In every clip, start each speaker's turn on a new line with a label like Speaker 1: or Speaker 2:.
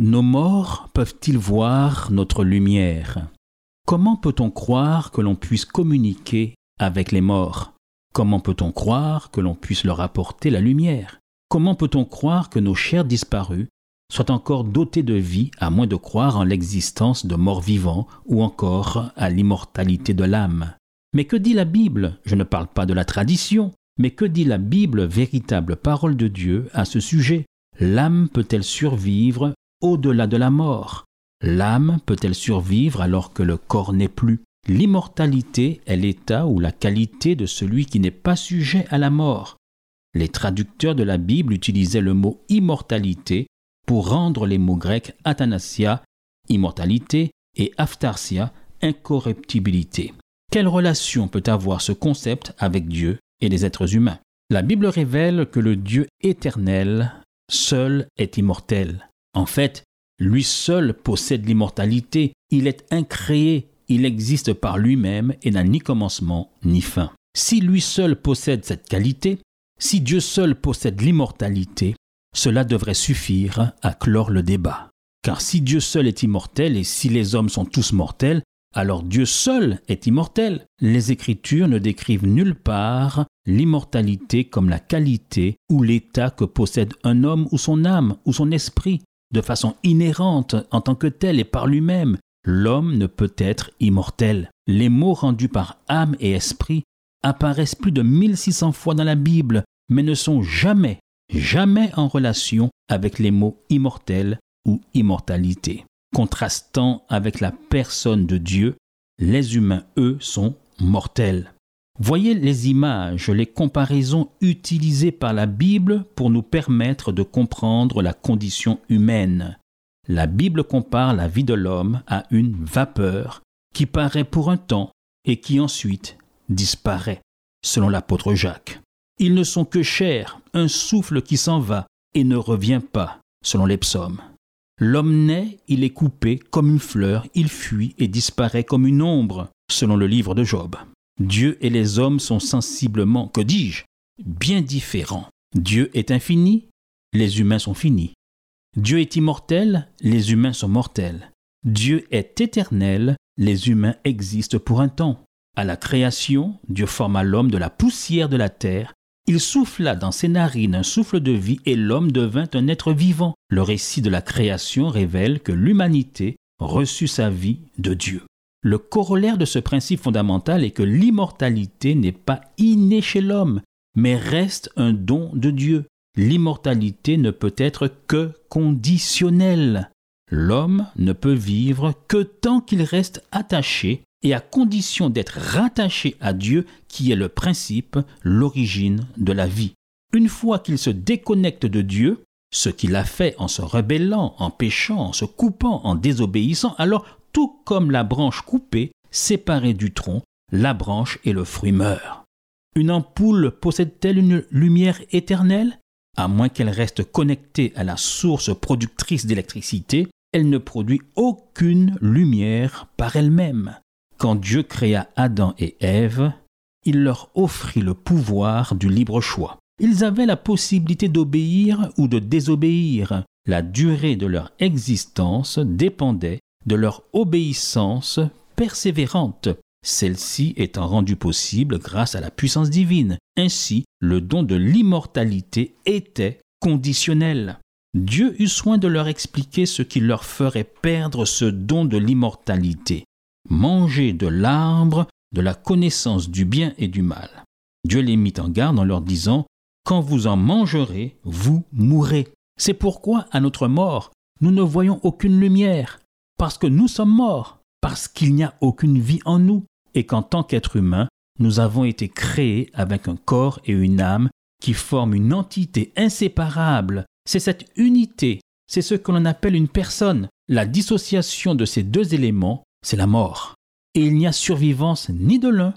Speaker 1: Nos morts peuvent-ils voir notre lumière? Comment peut-on croire que l'on puisse communiquer avec les morts? Comment peut-on croire que l'on puisse leur apporter la lumière? Comment peut-on croire que nos chers disparus soient encore dotés de vie à moins de croire en l'existence de morts vivants ou encore à l'immortalité de l'âme? Mais que dit la Bible? Je ne parle pas de la tradition, mais que dit la Bible, véritable parole de Dieu, à ce sujet? L'âme peut-elle survivre au-delà de la mort L'âme peut-elle survivre alors que le corps n'est plus? L'immortalité est l'état ou la qualité de celui qui n'est pas sujet à la mort. Les traducteurs de la Bible utilisaient le mot immortalité pour rendre les mots grecs athanasia, immortalité, et aphtharsia, incorruptibilité. Quelle relation peut avoir ce concept avec Dieu et les êtres humains? La Bible révèle que le Dieu éternel seul est immortel. En fait, lui seul possède l'immortalité, il est incréé, il existe par lui-même et n'a ni commencement ni fin. Si lui seul possède cette qualité, si Dieu seul possède l'immortalité, cela devrait suffire à clore le débat. Car si Dieu seul est immortel et si les hommes sont tous mortels, alors Dieu seul est immortel. Les Écritures ne décrivent nulle part l'immortalité comme la qualité ou l'état que possède un homme ou son âme ou son esprit. De façon inhérente en tant que tel et par lui-même, l'homme ne peut être immortel. Les mots rendus par âme et esprit apparaissent plus de 1600 fois dans la Bible, mais ne sont jamais, jamais en relation avec les mots immortel ou immortalité. Contrastant avec la personne de Dieu, les humains, eux, sont mortels. Voyez les images, les comparaisons utilisées par la Bible pour nous permettre de comprendre la condition humaine. La Bible compare la vie de l'homme à une vapeur qui paraît pour un temps et qui ensuite disparaît, selon l'apôtre Jacques. Ils ne sont que chair, un souffle qui s'en va et ne revient pas, selon les psaumes. L'homme naît, il est coupé comme une fleur, il fuit et disparaît comme une ombre, selon le livre de Job. Dieu et les hommes sont sensiblement, que dis-je, bien différents. Dieu est infini, les humains sont finis. Dieu est immortel, les humains sont mortels. Dieu est éternel, les humains existent pour un temps. À la création, Dieu forma l'homme de la poussière de la terre il souffla dans ses narines un souffle de vie et l'homme devint un être vivant. Le récit de la création révèle que l'humanité reçut sa vie de Dieu. Le corollaire de ce principe fondamental est que l'immortalité n'est pas innée chez l'homme, mais reste un don de Dieu. L'immortalité ne peut être que conditionnelle. L'homme ne peut vivre que tant qu'il reste attaché et à condition d'être rattaché à Dieu qui est le principe, l'origine de la vie. Une fois qu'il se déconnecte de Dieu, ce qu'il a fait en se rebellant, en péchant, en se coupant, en désobéissant, alors tout comme la branche coupée, séparée du tronc, la branche et le fruit meurent. Une ampoule possède-t-elle une lumière éternelle? À moins qu'elle reste connectée à la source productrice d'électricité, elle ne produit aucune lumière par elle-même. Quand Dieu créa Adam et Ève, il leur offrit le pouvoir du libre choix. Ils avaient la possibilité d'obéir ou de désobéir. La durée de leur existence dépendait de leur obéissance persévérante, celle-ci étant rendue possible grâce à la puissance divine. Ainsi, le don de l'immortalité était conditionnel. Dieu eut soin de leur expliquer ce qui leur ferait perdre ce don de l'immortalité manger de l'arbre de la connaissance du bien et du mal. Dieu les mit en garde en leur disant, Quand vous en mangerez, vous mourrez. C'est pourquoi, à notre mort, nous ne voyons aucune lumière, parce que nous sommes morts, parce qu'il n'y a aucune vie en nous, et qu'en tant qu'être humain, nous avons été créés avec un corps et une âme qui forment une entité inséparable. C'est cette unité c'est ce que l'on appelle une personne. La dissociation de ces deux éléments, c'est la mort. Et il n'y a survivance ni de l'un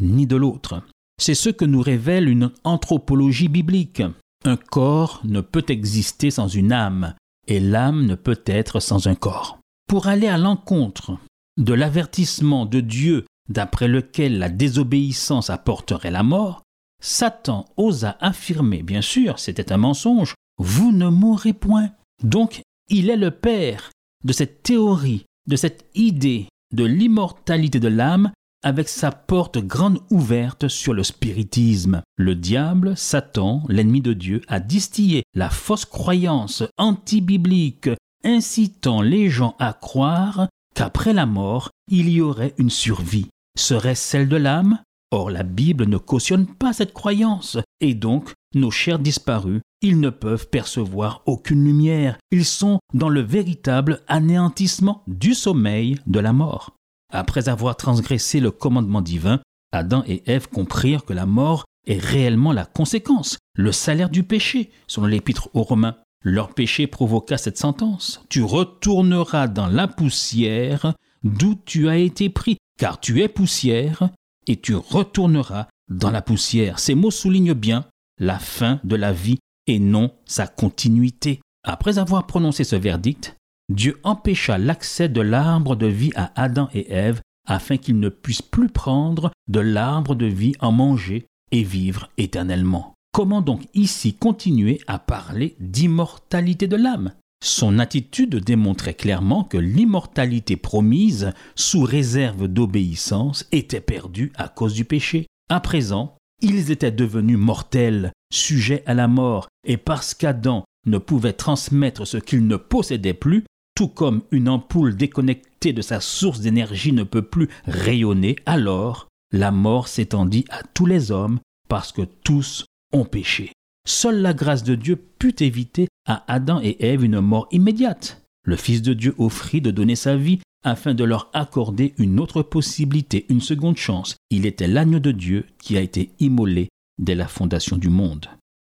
Speaker 1: ni de l'autre. C'est ce que nous révèle une anthropologie biblique. Un corps ne peut exister sans une âme, et l'âme ne peut être sans un corps. Pour aller à l'encontre de l'avertissement de Dieu d'après lequel la désobéissance apporterait la mort, Satan osa affirmer, bien sûr, c'était un mensonge, vous ne mourrez point. Donc, il est le père de cette théorie, de cette idée de l'immortalité de l'âme avec sa porte grande ouverte sur le spiritisme. Le diable, Satan, l'ennemi de Dieu, a distillé la fausse croyance anti-biblique, incitant les gens à croire qu'après la mort, il y aurait une survie. Serait-ce celle de l'âme? Or la Bible ne cautionne pas cette croyance, et donc nos chers disparus, ils ne peuvent percevoir aucune lumière, ils sont dans le véritable anéantissement du sommeil de la mort. Après avoir transgressé le commandement divin, Adam et Ève comprirent que la mort est réellement la conséquence, le salaire du péché, selon l'épître aux Romains. Leur péché provoqua cette sentence. Tu retourneras dans la poussière d'où tu as été pris, car tu es poussière, et tu retourneras dans la poussière. Ces mots soulignent bien la fin de la vie et non sa continuité. Après avoir prononcé ce verdict, Dieu empêcha l'accès de l'arbre de vie à Adam et Ève afin qu'ils ne puissent plus prendre de l'arbre de vie, en manger et vivre éternellement. Comment donc ici continuer à parler d'immortalité de l'âme? Son attitude démontrait clairement que l'immortalité promise, sous réserve d'obéissance, était perdue à cause du péché. À présent, ils étaient devenus mortels, sujets à la mort, et parce qu'Adam ne pouvait transmettre ce qu'il ne possédait plus, tout comme une ampoule déconnectée de sa source d'énergie ne peut plus rayonner, alors la mort s'étendit à tous les hommes parce que tous ont péché. Seule la grâce de Dieu put éviter à Adam et Ève une mort immédiate. Le Fils de Dieu offrit de donner sa vie afin de leur accorder une autre possibilité, une seconde chance. Il était l'agneau de Dieu qui a été immolé dès la fondation du monde.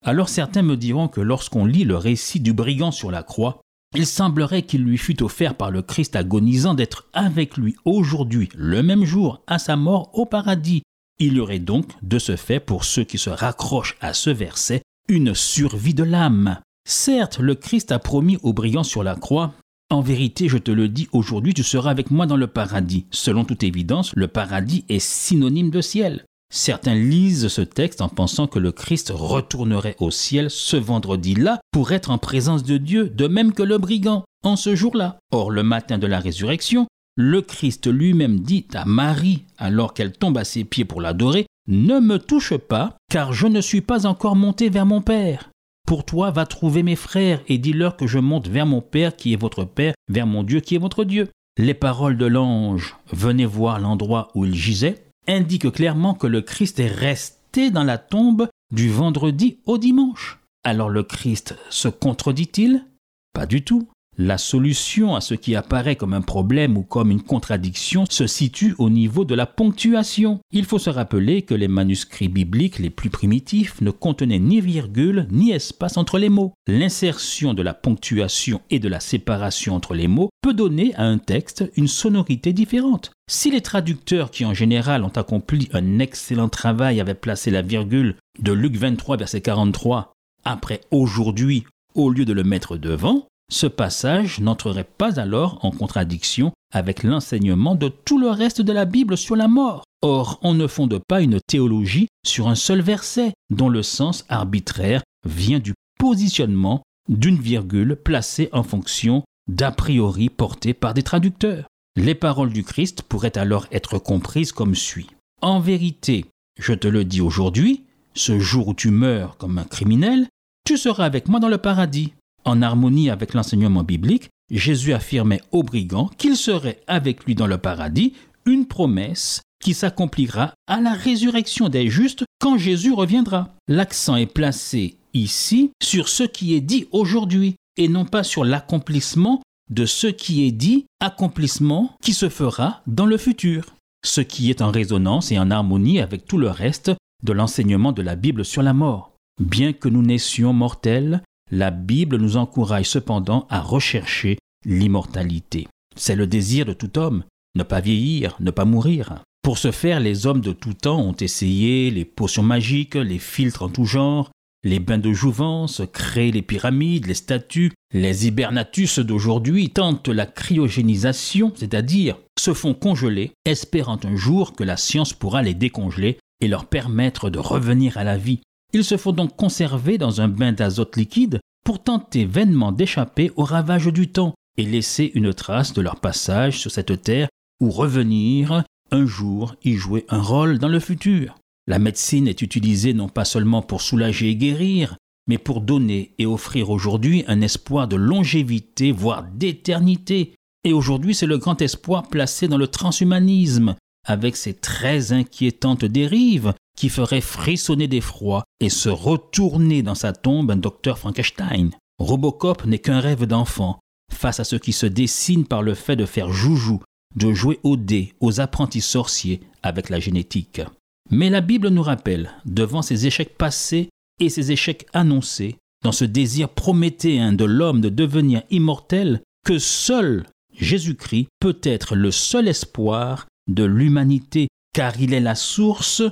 Speaker 1: Alors certains me diront que lorsqu'on lit le récit du brigand sur la croix, il semblerait qu'il lui fût offert par le Christ agonisant d'être avec lui aujourd'hui, le même jour, à sa mort au paradis. Il y aurait donc, de ce fait, pour ceux qui se raccrochent à ce verset, une survie de l'âme. Certes, le Christ a promis au brigand sur la croix en vérité, je te le dis, aujourd'hui tu seras avec moi dans le paradis. Selon toute évidence, le paradis est synonyme de ciel. Certains lisent ce texte en pensant que le Christ retournerait au ciel ce vendredi-là pour être en présence de Dieu, de même que le brigand, en ce jour-là. Or, le matin de la résurrection, le Christ lui-même dit à Marie, alors qu'elle tombe à ses pieds pour l'adorer, Ne me touche pas, car je ne suis pas encore monté vers mon Père. Pour toi, va trouver mes frères et dis-leur que je monte vers mon Père qui est votre Père, vers mon Dieu qui est votre Dieu. Les paroles de l'ange, venez voir l'endroit où il gisait, indiquent clairement que le Christ est resté dans la tombe du vendredi au dimanche. Alors le Christ se contredit-il? Pas du tout. La solution à ce qui apparaît comme un problème ou comme une contradiction se situe au niveau de la ponctuation. Il faut se rappeler que les manuscrits bibliques les plus primitifs ne contenaient ni virgule ni espace entre les mots. L'insertion de la ponctuation et de la séparation entre les mots peut donner à un texte une sonorité différente. Si les traducteurs qui en général ont accompli un excellent travail avaient placé la virgule de Luc 23 verset 43 après aujourd'hui au lieu de le mettre devant, ce passage n'entrerait pas alors en contradiction avec l'enseignement de tout le reste de la Bible sur la mort. Or, on ne fonde pas une théologie sur un seul verset dont le sens arbitraire vient du positionnement d'une virgule placée en fonction d'a priori portés par des traducteurs. Les paroles du Christ pourraient alors être comprises comme suit. En vérité, je te le dis aujourd'hui, ce jour où tu meurs comme un criminel, tu seras avec moi dans le paradis. En harmonie avec l'enseignement biblique, Jésus affirmait au brigand qu'il serait avec lui dans le paradis, une promesse qui s'accomplira à la résurrection des justes quand Jésus reviendra. L'accent est placé ici sur ce qui est dit aujourd'hui et non pas sur l'accomplissement de ce qui est dit, accomplissement qui se fera dans le futur, ce qui est en résonance et en harmonie avec tout le reste de l'enseignement de la Bible sur la mort. Bien que nous naissions mortels, la Bible nous encourage cependant à rechercher l'immortalité. C'est le désir de tout homme, ne pas vieillir, ne pas mourir. Pour ce faire, les hommes de tout temps ont essayé les potions magiques, les filtres en tout genre, les bains de jouvence, créent les pyramides, les statues, les hibernatus d'aujourd'hui tentent la cryogénisation, c'est-à-dire se font congeler, espérant un jour que la science pourra les décongeler et leur permettre de revenir à la vie. Ils se font donc conserver dans un bain d'azote liquide pour tenter vainement d'échapper aux ravages du temps et laisser une trace de leur passage sur cette terre ou revenir un jour y jouer un rôle dans le futur. La médecine est utilisée non pas seulement pour soulager et guérir, mais pour donner et offrir aujourd'hui un espoir de longévité, voire d'éternité. Et aujourd'hui, c'est le grand espoir placé dans le transhumanisme, avec ses très inquiétantes dérives qui feraient frissonner d'effroi et se retourner dans sa tombe un docteur Frankenstein. Robocop n'est qu'un rêve d'enfant face à ce qui se dessine par le fait de faire joujou, de jouer au dé aux apprentis sorciers avec la génétique. Mais la Bible nous rappelle, devant ces échecs passés et ces échecs annoncés, dans ce désir prométhéen de l'homme de devenir immortel, que seul Jésus-Christ peut être le seul espoir de l'humanité, car il est la source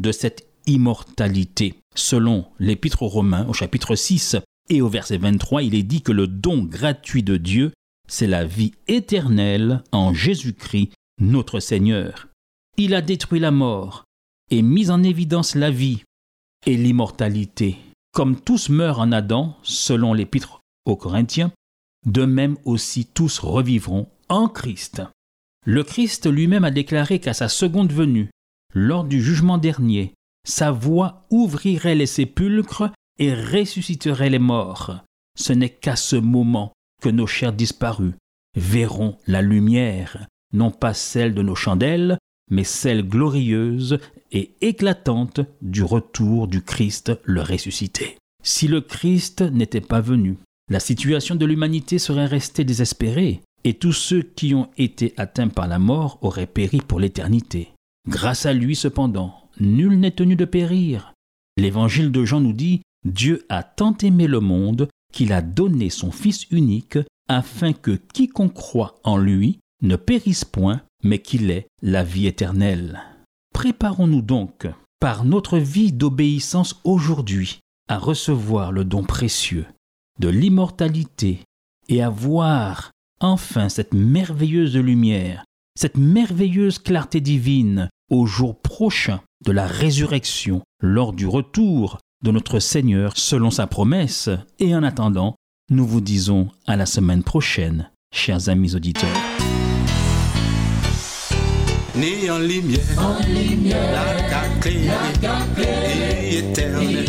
Speaker 1: de cette immortalité. Selon l'Épître aux Romains au chapitre 6 et au verset 23, il est dit que le don gratuit de Dieu, c'est la vie éternelle en Jésus-Christ, notre Seigneur. Il a détruit la mort et mis en évidence la vie et l'immortalité. Comme tous meurent en Adam, selon l'Épître aux Corinthiens, de même aussi tous revivront en Christ. Le Christ lui-même a déclaré qu'à sa seconde venue, lors du jugement dernier, sa voix ouvrirait les sépulcres et ressusciterait les morts. Ce n'est qu'à ce moment que nos chers disparus verront la lumière, non pas celle de nos chandelles, mais celle glorieuse et éclatante du retour du Christ le ressuscité. Si le Christ n'était pas venu, la situation de l'humanité serait restée désespérée, et tous ceux qui ont été atteints par la mort auraient péri pour l'éternité. Grâce à lui, cependant, nul n'est tenu de périr. L'évangile de Jean nous dit Dieu a tant aimé le monde qu'il a donné son Fils unique afin que quiconque croit en lui ne périsse point, mais qu'il ait la vie éternelle. Préparons-nous donc, par notre vie d'obéissance aujourd'hui, à recevoir le don précieux de l'immortalité et à voir enfin cette merveilleuse lumière, cette merveilleuse clarté divine au jour prochain de la résurrection lors du retour de notre Seigneur selon sa promesse. Et en attendant, nous vous disons à la semaine prochaine, chers amis auditeurs.
Speaker 2: Né en lumière, en lumière la clé, la clé, éternelle,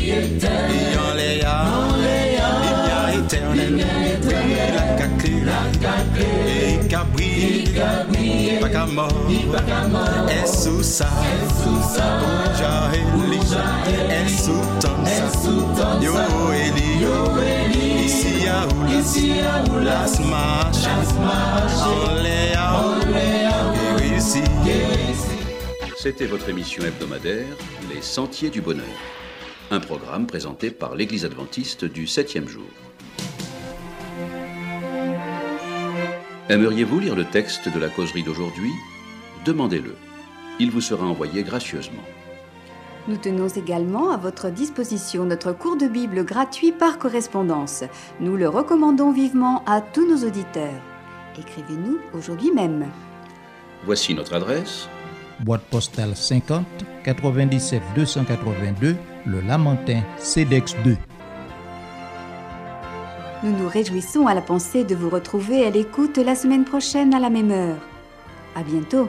Speaker 3: C'était votre émission hebdomadaire Les Sentiers du Bonheur, un programme présenté par l'Église adventiste du septième jour. Aimeriez-vous lire le texte de la causerie d'aujourd'hui? Demandez-le. Il vous sera envoyé gracieusement.
Speaker 4: Nous tenons également à votre disposition notre cours de Bible gratuit par correspondance. Nous le recommandons vivement à tous nos auditeurs. Écrivez-nous aujourd'hui même.
Speaker 3: Voici notre adresse.
Speaker 5: Boîte postale 50 97 282 Le Lamentin CEDEX 2.
Speaker 4: Nous nous réjouissons à la pensée de vous retrouver à l'écoute la semaine prochaine à la même heure. À bientôt.